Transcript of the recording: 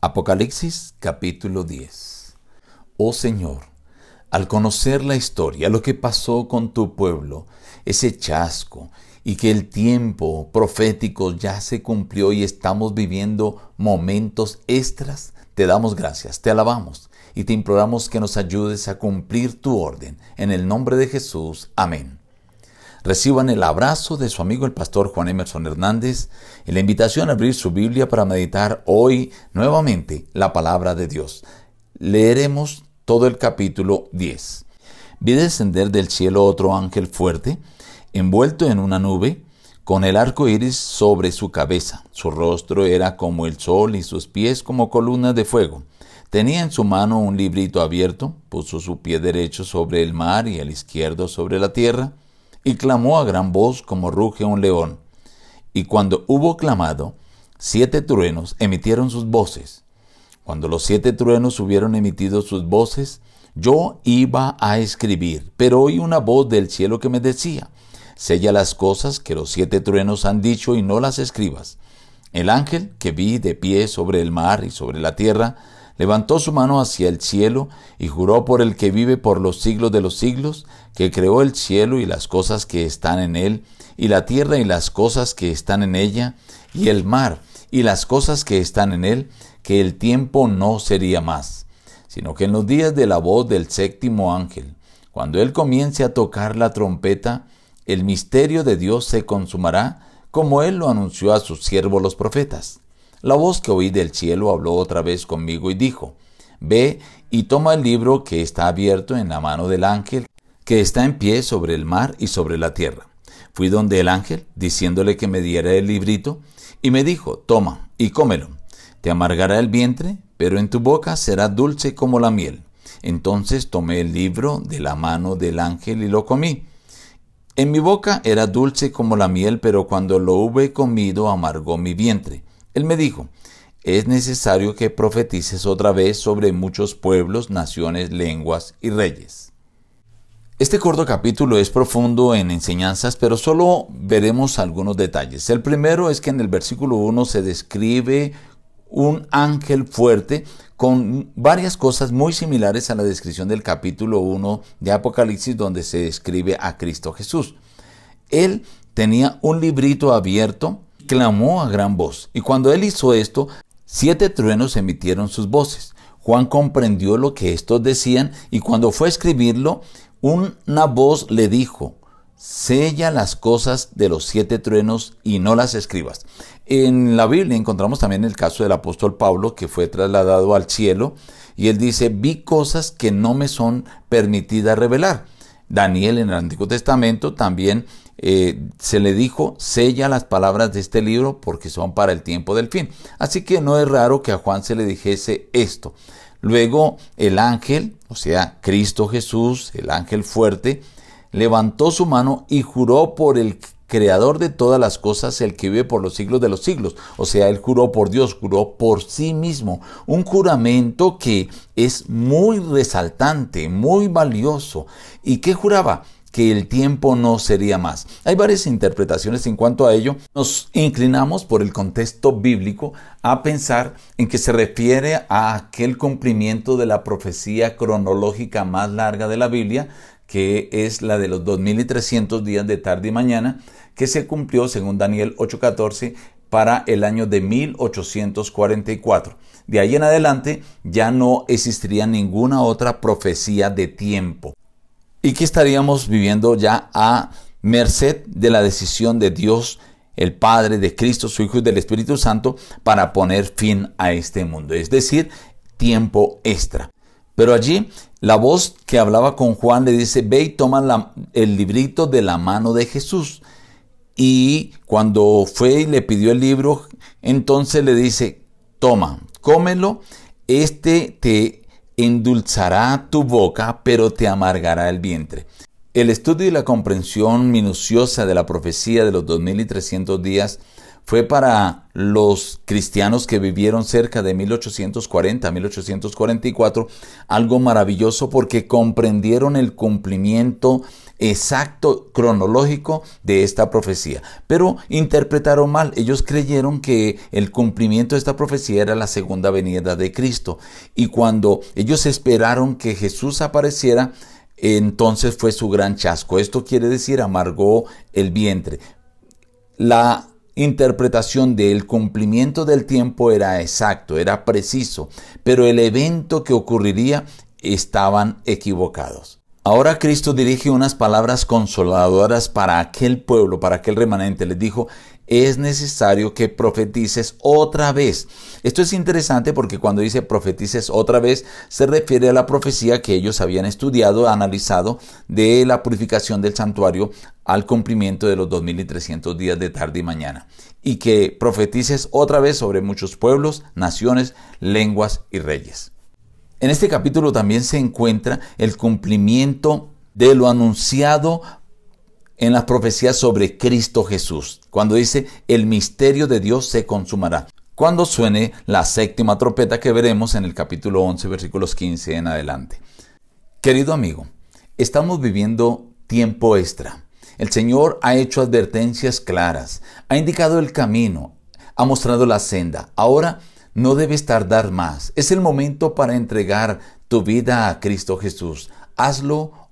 Apocalipsis capítulo 10 Oh Señor, al conocer la historia, lo que pasó con tu pueblo, ese chasco, y que el tiempo profético ya se cumplió y estamos viviendo momentos extras, te damos gracias, te alabamos y te imploramos que nos ayudes a cumplir tu orden. En el nombre de Jesús, amén. Reciban el abrazo de su amigo el pastor Juan Emerson Hernández y la invitación a abrir su Biblia para meditar hoy nuevamente la palabra de Dios. Leeremos todo el capítulo 10. Vi descender del cielo otro ángel fuerte, envuelto en una nube, con el arco iris sobre su cabeza. Su rostro era como el sol y sus pies como columnas de fuego. Tenía en su mano un librito abierto, puso su pie derecho sobre el mar y el izquierdo sobre la tierra y clamó a gran voz como ruge un león. Y cuando hubo clamado, siete truenos emitieron sus voces. Cuando los siete truenos hubieron emitido sus voces, yo iba a escribir, pero oí una voz del cielo que me decía, sella las cosas que los siete truenos han dicho y no las escribas. El ángel que vi de pie sobre el mar y sobre la tierra, levantó su mano hacia el cielo y juró por el que vive por los siglos de los siglos, que creó el cielo y las cosas que están en él, y la tierra y las cosas que están en ella, y el mar y las cosas que están en él, que el tiempo no sería más, sino que en los días de la voz del séptimo ángel, cuando él comience a tocar la trompeta, el misterio de Dios se consumará, como él lo anunció a sus siervos los profetas. La voz que oí del cielo habló otra vez conmigo y dijo, Ve y toma el libro que está abierto en la mano del ángel, que está en pie sobre el mar y sobre la tierra. Fui donde el ángel, diciéndole que me diera el librito, y me dijo, Toma y cómelo. Te amargará el vientre, pero en tu boca será dulce como la miel. Entonces tomé el libro de la mano del ángel y lo comí. En mi boca era dulce como la miel, pero cuando lo hube comido amargó mi vientre. Él me dijo, es necesario que profetices otra vez sobre muchos pueblos, naciones, lenguas y reyes. Este corto capítulo es profundo en enseñanzas, pero solo veremos algunos detalles. El primero es que en el versículo 1 se describe un ángel fuerte con varias cosas muy similares a la descripción del capítulo 1 de Apocalipsis donde se describe a Cristo Jesús. Él tenía un librito abierto clamó a gran voz. Y cuando él hizo esto, siete truenos emitieron sus voces. Juan comprendió lo que estos decían y cuando fue a escribirlo, una voz le dijo, sella las cosas de los siete truenos y no las escribas. En la Biblia encontramos también el caso del apóstol Pablo que fue trasladado al cielo y él dice, vi cosas que no me son permitidas revelar. Daniel en el Antiguo Testamento también eh, se le dijo, sella las palabras de este libro porque son para el tiempo del fin. Así que no es raro que a Juan se le dijese esto. Luego el ángel, o sea, Cristo Jesús, el ángel fuerte, levantó su mano y juró por el creador de todas las cosas, el que vive por los siglos de los siglos. O sea, él juró por Dios, juró por sí mismo. Un juramento que es muy resaltante, muy valioso. ¿Y qué juraba? que el tiempo no sería más. Hay varias interpretaciones en cuanto a ello. Nos inclinamos por el contexto bíblico a pensar en que se refiere a aquel cumplimiento de la profecía cronológica más larga de la Biblia, que es la de los 2300 días de tarde y mañana, que se cumplió según Daniel 8:14 para el año de 1844. De ahí en adelante ya no existiría ninguna otra profecía de tiempo y que estaríamos viviendo ya a merced de la decisión de Dios, el Padre, de Cristo, su Hijo y del Espíritu Santo para poner fin a este mundo, es decir, tiempo extra. Pero allí la voz que hablaba con Juan le dice, ve y toma el librito de la mano de Jesús. Y cuando fue y le pidió el libro, entonces le dice, toma, cómelo, este te endulzará tu boca, pero te amargará el vientre. El estudio y la comprensión minuciosa de la profecía de los 2300 días fue para los cristianos que vivieron cerca de 1840, 1844, algo maravilloso porque comprendieron el cumplimiento exacto cronológico de esta profecía. Pero interpretaron mal. Ellos creyeron que el cumplimiento de esta profecía era la segunda venida de Cristo. Y cuando ellos esperaron que Jesús apareciera, entonces fue su gran chasco. Esto quiere decir amargó el vientre. La interpretación del cumplimiento del tiempo era exacto, era preciso, pero el evento que ocurriría estaban equivocados. Ahora Cristo dirige unas palabras consoladoras para aquel pueblo, para aquel remanente. Les dijo, es necesario que profetices otra vez. Esto es interesante porque cuando dice profetices otra vez, se refiere a la profecía que ellos habían estudiado, analizado de la purificación del santuario al cumplimiento de los 2300 días de tarde y mañana. Y que profetices otra vez sobre muchos pueblos, naciones, lenguas y reyes. En este capítulo también se encuentra el cumplimiento de lo anunciado en las profecías sobre Cristo Jesús, cuando dice el misterio de Dios se consumará. Cuando suene la séptima trompeta que veremos en el capítulo 11, versículos 15 en adelante. Querido amigo, estamos viviendo tiempo extra. El Señor ha hecho advertencias claras, ha indicado el camino, ha mostrado la senda. Ahora no debes tardar más. Es el momento para entregar tu vida a Cristo Jesús. Hazlo